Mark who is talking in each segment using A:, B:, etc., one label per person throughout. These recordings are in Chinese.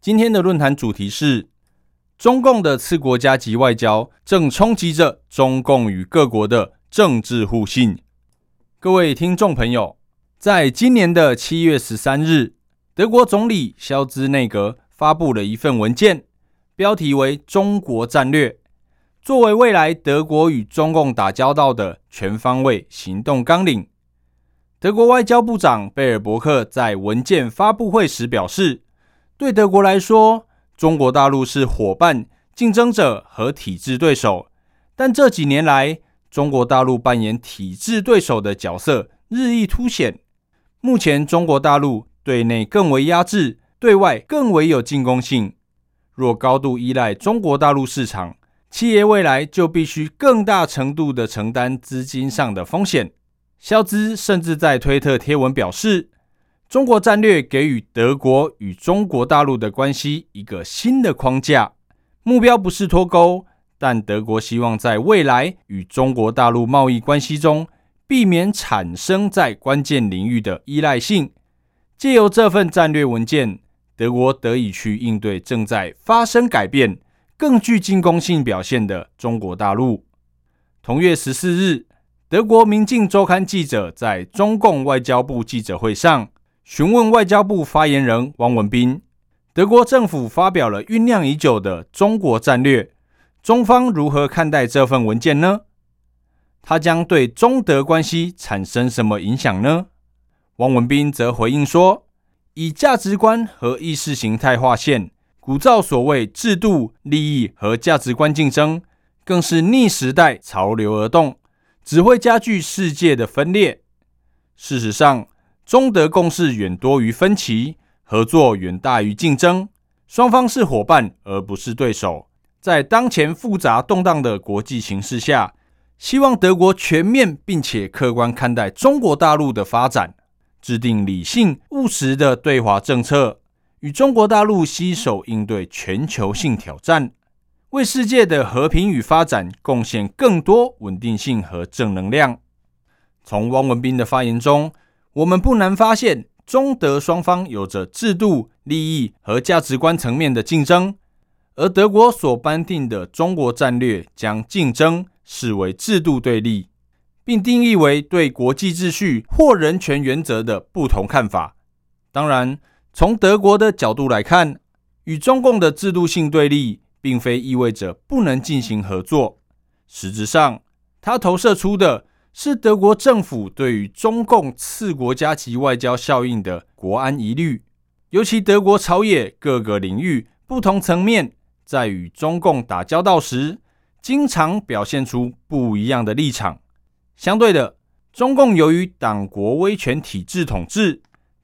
A: 今天的论坛主题是中共的次国家级外交正冲击着中共与各国的政治互信。各位听众朋友，在今年的七月十三日，德国总理肖兹内阁发布了一份文件，标题为《中国战略》，作为未来德国与中共打交道的全方位行动纲领。德国外交部长贝尔伯克在文件发布会时表示，对德国来说，中国大陆是伙伴、竞争者和体制对手。但这几年来，中国大陆扮演体制对手的角色日益凸显。目前，中国大陆对内更为压制，对外更为有进攻性。若高度依赖中国大陆市场，企业未来就必须更大程度的承担资金上的风险。肖兹甚至在推特贴文表示，中国战略给予德国与中国大陆的关系一个新的框架，目标不是脱钩，但德国希望在未来与中国大陆贸易关系中，避免产生在关键领域的依赖性。借由这份战略文件，德国得以去应对正在发生改变、更具进攻性表现的中国大陆。同月十四日。德国《明镜周刊》记者在中共外交部记者会上询问外交部发言人王文斌：“德国政府发表了酝酿已久的中国战略，中方如何看待这份文件呢？它将对中德关系产生什么影响呢？”王文斌则回应说：“以价值观和意识形态划线，鼓噪所谓制度、利益和价值观竞争，更是逆时代潮流而动。”只会加剧世界的分裂。事实上，中德共识远多于分歧，合作远大于竞争，双方是伙伴而不是对手。在当前复杂动荡的国际形势下，希望德国全面并且客观看待中国大陆的发展，制定理性务实的对华政策，与中国大陆携手应对全球性挑战。为世界的和平与发展贡献更多稳定性和正能量。从汪文斌的发言中，我们不难发现，中德双方有着制度、利益和价值观层面的竞争，而德国所颁定的中国战略将竞争视为制度对立，并定义为对国际秩序或人权原则的不同看法。当然，从德国的角度来看，与中共的制度性对立。并非意味着不能进行合作，实质上，它投射出的是德国政府对于中共次国家级外交效应的国安疑虑，尤其德国朝野各个领域不同层面在与中共打交道时，经常表现出不一样的立场。相对的，中共由于党国威权体制统治，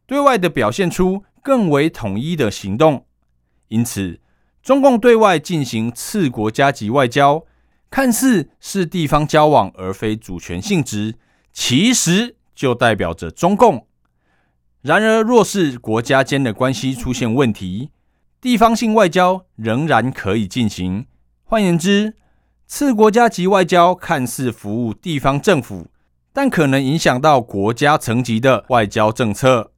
A: 对外的表现出更为统一的行动，因此。中共对外进行次国家级外交，看似是地方交往而非主权性质，其实就代表着中共。然而，若是国家间的关系出现问题，地方性外交仍然可以进行。换言之，次国家级外交看似服务地方政府，但可能影响到国家层级的外交政策。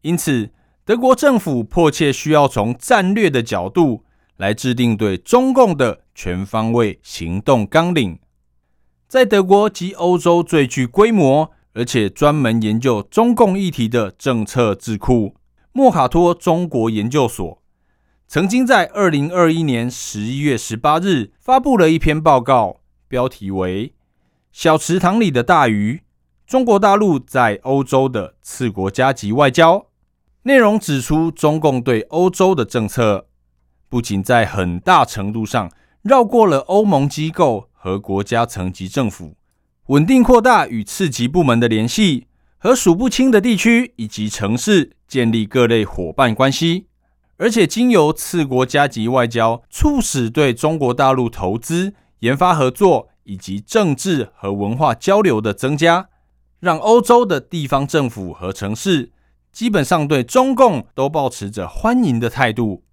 A: 因此，德国政府迫切需要从战略的角度。来制定对中共的全方位行动纲领。在德国及欧洲最具规模，而且专门研究中共议题的政策智库——莫卡托中国研究所，曾经在二零二一年十一月十八日发布了一篇报告，标题为《小池塘里的大鱼：中国大陆在欧洲的次国家级外交》。内容指出，中共对欧洲的政策。不仅在很大程度上绕过了欧盟机构和国家层级政府，稳定扩大与次级部门的联系，和数不清的地区以及城市建立各类伙伴关系，而且经由次国家级外交，促使对中国大陆投资、研发合作以及政治和文化交流的增加，让欧洲的地方政府和城市基本上对中共都保持着欢迎的态度。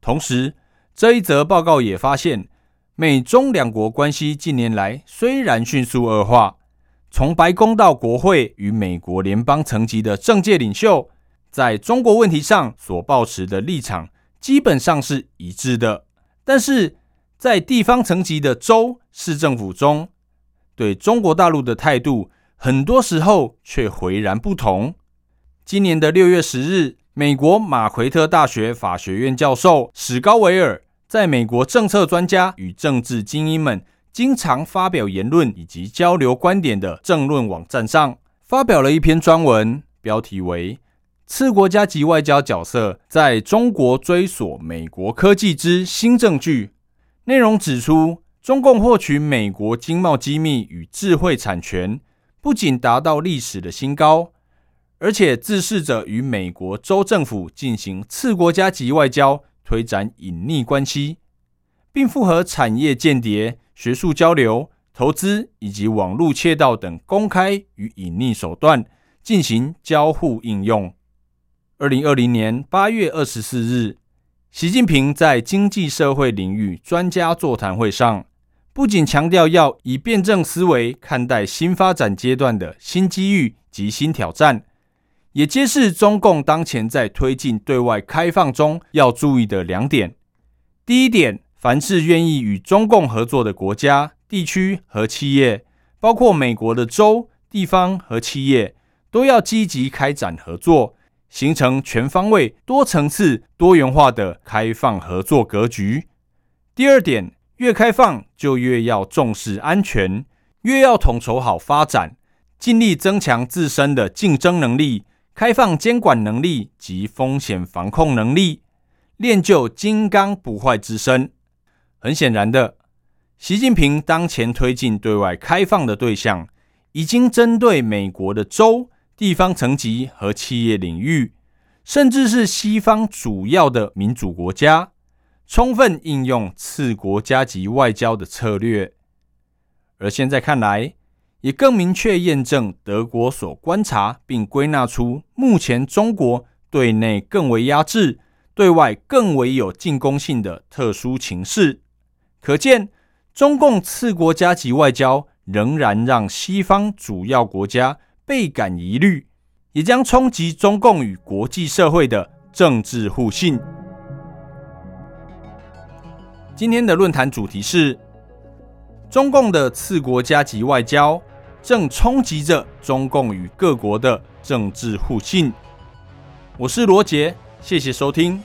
A: 同时，这一则报告也发现，美中两国关系近年来虽然迅速恶化，从白宫到国会与美国联邦层级的政界领袖。在中国问题上所抱持的立场基本上是一致的，但是在地方层级的州市政府中，对中国大陆的态度很多时候却迥然不同。今年的六月十日，美国马奎特大学法学院教授史高维尔在美国政策专家与政治精英们经常发表言论以及交流观点的政论网站上，发表了一篇专文，标题为。次国家级外交角色在中国追索美国科技之新证据，内容指出，中共获取美国经贸机密与智慧产权，不仅达到历史的新高，而且自恃着与美国州政府进行次国家级外交，推展隐匿关系，并复合产业间谍、学术交流、投资以及网络窃盗等公开与隐匿手段进行交互应用。二零二零年八月二十四日，习近平在经济社会领域专家座谈会上，不仅强调要以辩证思维看待新发展阶段的新机遇及新挑战，也揭示中共当前在推进对外开放中要注意的两点：第一点，凡是愿意与中共合作的国家、地区和企业，包括美国的州、地方和企业，都要积极开展合作。形成全方位、多层次、多元化的开放合作格局。第二点，越开放就越要重视安全，越要统筹好发展，尽力增强自身的竞争能力、开放监管能力及风险防控能力，练就金刚不坏之身。很显然的，习近平当前推进对外开放的对象，已经针对美国的州。地方层级和企业领域，甚至是西方主要的民主国家，充分应用次国家级外交的策略。而现在看来，也更明确验证德国所观察并归纳出目前中国对内更为压制、对外更为有进攻性的特殊情势。可见，中共次国家级外交仍然让西方主要国家。倍感疑虑，也将冲击中共与国际社会的政治互信。今天的论坛主题是：中共的次国家级外交正冲击着中共与各国的政治互信。我是罗杰，谢谢收听。